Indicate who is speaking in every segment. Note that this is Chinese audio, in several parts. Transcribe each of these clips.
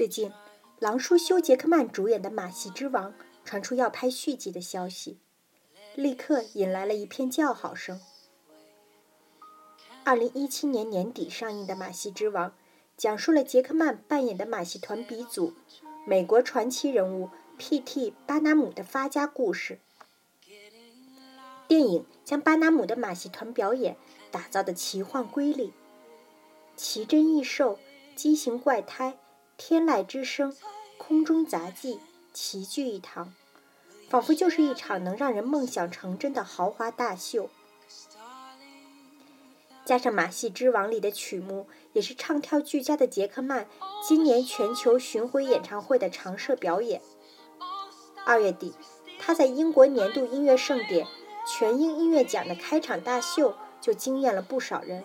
Speaker 1: 最近，狼叔休·杰克曼主演的《马戏之王》传出要拍续集的消息，立刻引来了一片叫好声。二零一七年年底上映的《马戏之王》，讲述了杰克曼扮演的马戏团鼻祖、美国传奇人物 P.T. 巴纳姆的发家故事。电影将巴纳姆的马戏团表演打造的奇幻瑰丽，奇珍异兽、畸形怪胎、天籁之声、空中杂技齐聚一堂，仿佛就是一场能让人梦想成真的豪华大秀。加上《马戏之王》里的曲目，也是唱跳俱佳的杰克曼今年全球巡回演唱会的常设表演。二月底，他在英国年度音乐盛典全英音乐奖的开场大秀就惊艳了不少人，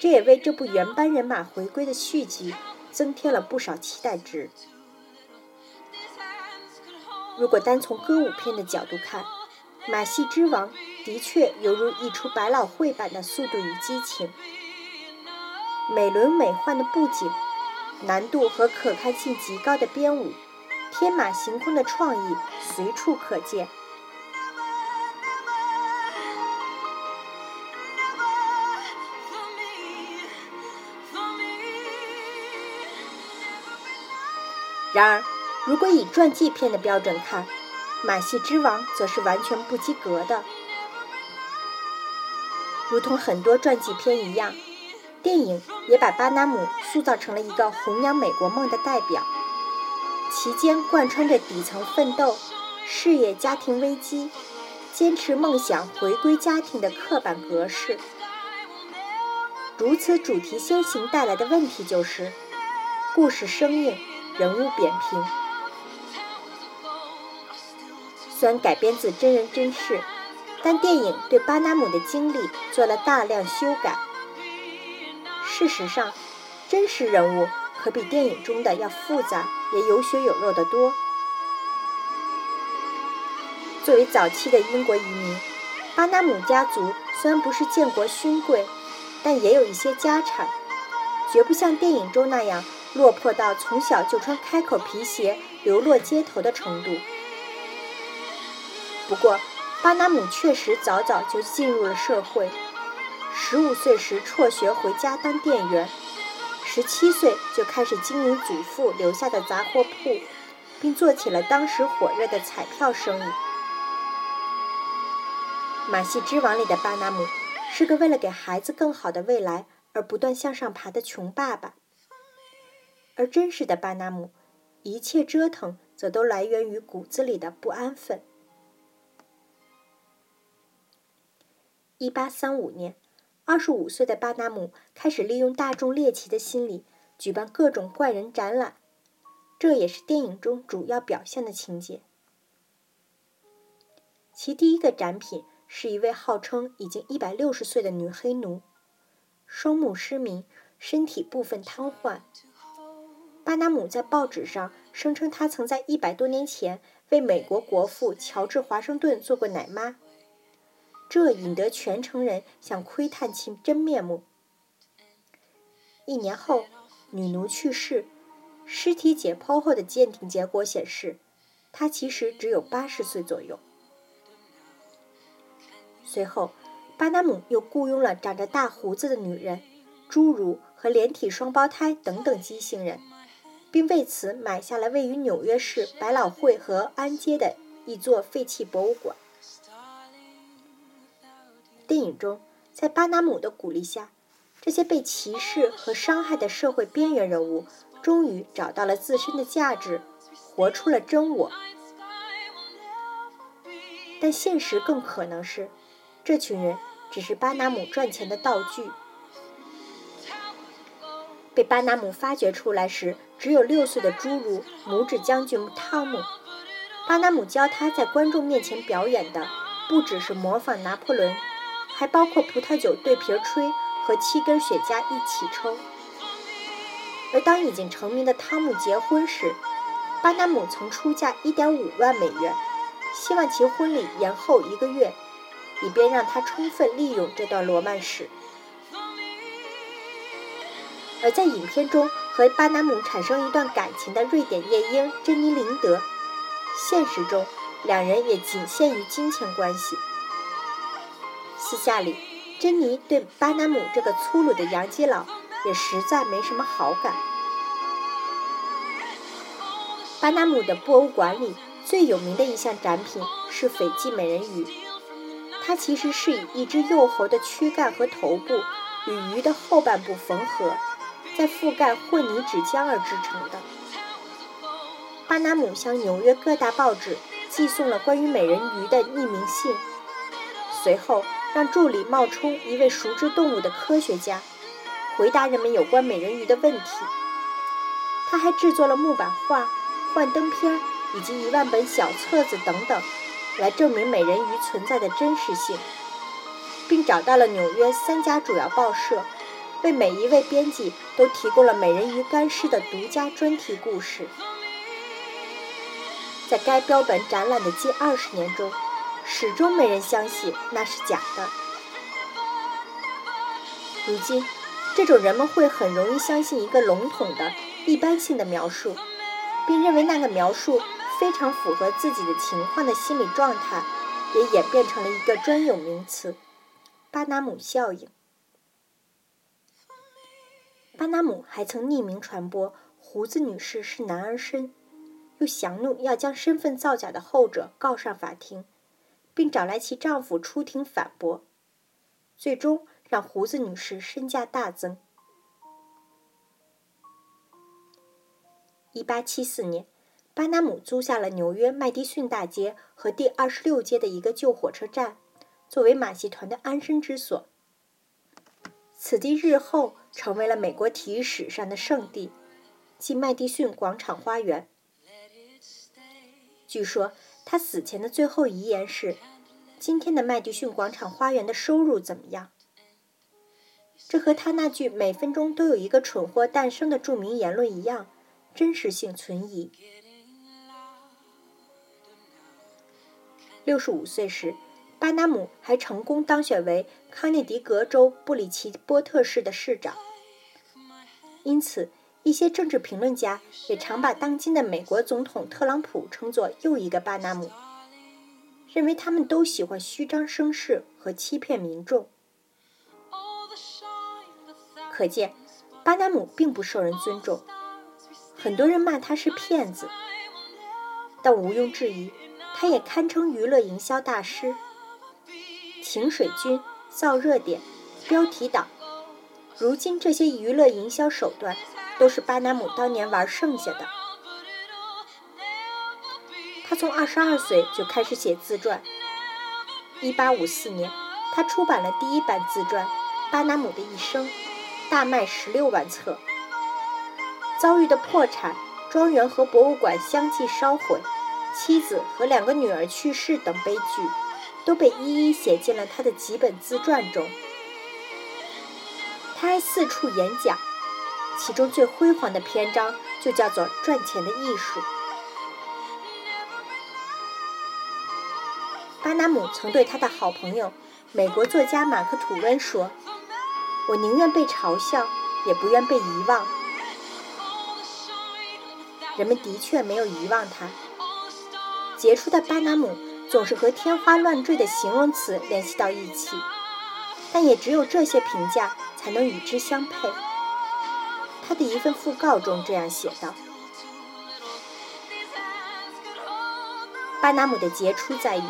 Speaker 1: 这也为这部原班人马回归的续集增添了不少期待值。如果单从歌舞片的角度看，《马戏之王》。的确犹如一出百老汇版的《速度与激情》，美轮美奂的布景，难度和可看性极高的编舞，天马行空的创意随处可见。然而，如果以传记片的标准看，《马戏之王》则是完全不及格的。如同很多传记片一样，电影也把巴纳姆塑造成了一个弘扬美国梦的代表，其间贯穿着底层奋斗、事业家庭危机、坚持梦想回归家庭的刻板格式。如此主题先行带来的问题就是，故事生硬，人物扁平。虽然改编自真人真事。但电影对巴纳姆的经历做了大量修改。事实上，真实人物可比电影中的要复杂，也有血有肉的多。作为早期的英国移民，巴纳姆家族虽然不是建国勋贵，但也有一些家产，绝不像电影中那样落魄到从小就穿开口皮鞋流落街头的程度。不过，巴纳姆确实早早就进入了社会，十五岁时辍学回家当店员，十七岁就开始经营祖父留下的杂货铺，并做起了当时火热的彩票生意。《马戏之王》里的巴纳姆是个为了给孩子更好的未来而不断向上爬的穷爸爸，而真实的巴纳姆，一切折腾则都来源于骨子里的不安分。一八三五年，二十五岁的巴纳姆开始利用大众猎奇的心理，举办各种怪人展览，这也是电影中主要表现的情节。其第一个展品是一位号称已经一百六十岁的女黑奴，双目失明，身体部分瘫痪。巴纳姆在报纸上声称，他曾在一百多年前为美国国父乔治华盛顿做过奶妈。这引得全城人想窥探其真面目。一年后，女奴去世，尸体解剖后的鉴定结果显示，她其实只有八十岁左右。随后，巴纳姆又雇佣了长着大胡子的女人、侏儒和连体双胞胎等等畸形人，并为此买下了位于纽约市百老汇和安街的一座废弃博物馆。电影中，在巴纳姆的鼓励下，这些被歧视和伤害的社会边缘人物终于找到了自身的价值，活出了真我。但现实更可能是，这群人只是巴纳姆赚钱的道具。被巴纳姆发掘出来时，只有六岁的侏儒拇指将军汤姆，巴纳姆教他在观众面前表演的，不只是模仿拿破仑。还包括葡萄酒对瓶吹和七根雪茄一起抽。而当已经成名的汤姆结婚时，巴纳姆曾出价1.5万美元，希望其婚礼延后一个月，以便让他充分利用这段罗曼史。而在影片中和巴拿姆产生一段感情的瑞典夜莺珍妮琳德，现实中两人也仅限于金钱关系。私下里，珍妮对巴拿姆这个粗鲁的洋基佬也实在没什么好感。巴拿姆的博物馆里最有名的一项展品是斐济美人鱼，它其实是以一只幼猴的躯干和头部与鱼的后半部缝合。在覆盖混凝纸浆而制成的。巴拿姆向纽约各大报纸寄送了关于美人鱼的匿名信，随后让助理冒充一位熟知动物的科学家，回答人们有关美人鱼的问题。他还制作了木板画、幻灯片以及一万本小册子等等，来证明美人鱼存在的真实性，并找到了纽约三家主要报社。为每一位编辑都提供了美人鱼干尸的独家专题故事。在该标本展览的近二十年中，始终没人相信那是假的。如今，这种人们会很容易相信一个笼统的、一般性的描述，并认为那个描述非常符合自己的情况的心理状态，也演变成了一个专有名词——巴拿姆效应。巴拿姆还曾匿名传播胡子女士是男儿身，又降怒要将身份造假的后者告上法庭，并找来其丈夫出庭反驳，最终让胡子女士身价大增。一八七四年，巴拿姆租下了纽约麦迪逊大街和第二十六街的一个旧火车站，作为马戏团的安身之所。此地日后成为了美国体育史上的圣地，即麦迪逊广场花园。据说他死前的最后遗言是：“今天的麦迪逊广场花园的收入怎么样？”这和他那句“每分钟都有一个蠢货诞生”的著名言论一样，真实性存疑。六十五岁时。巴拿姆还成功当选为康涅狄格州布里奇波特市的市长，因此一些政治评论家也常把当今的美国总统特朗普称作又一个巴拿姆，认为他们都喜欢虚张声势和欺骗民众。可见，巴拿姆并不受人尊重，很多人骂他是骗子，但毋庸置疑，他也堪称娱乐营销大师。请水军、造热点、标题党，如今这些娱乐营销手段都是巴拿姆当年玩剩下的。他从二十二岁就开始写自传。一八五四年，他出版了第一版自传《巴拿姆的一生》，大卖十六万册。遭遇的破产、庄园和博物馆相继烧毁、妻子和两个女儿去世等悲剧。都被一一写进了他的几本自传中。他还四处演讲，其中最辉煌的篇章就叫做《赚钱的艺术》。巴拿姆曾对他的好朋友美国作家马克·吐温说：“我宁愿被嘲笑，也不愿被遗忘。”人们的确没有遗忘他。杰出的巴拿姆。总是和天花乱坠的形容词联系到一起，但也只有这些评价才能与之相配。他的一份讣告中这样写道：“巴拿姆的杰出在于，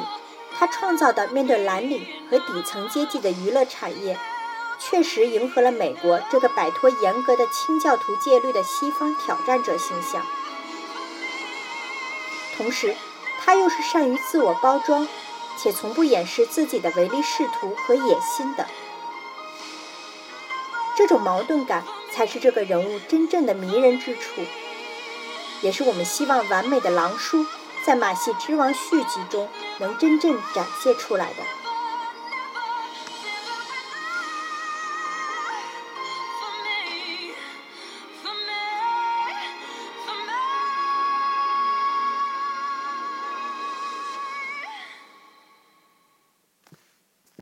Speaker 1: 他创造的面对蓝领和底层阶级的娱乐产业，确实迎合了美国这个摆脱严格的清教徒戒律的西方挑战者形象，同时。”他又是善于自我包装，且从不掩饰自己的唯利是图和野心的。这种矛盾感才是这个人物真正的迷人之处，也是我们希望完美的狼叔在《马戏之王》续集中能真正展现出来的。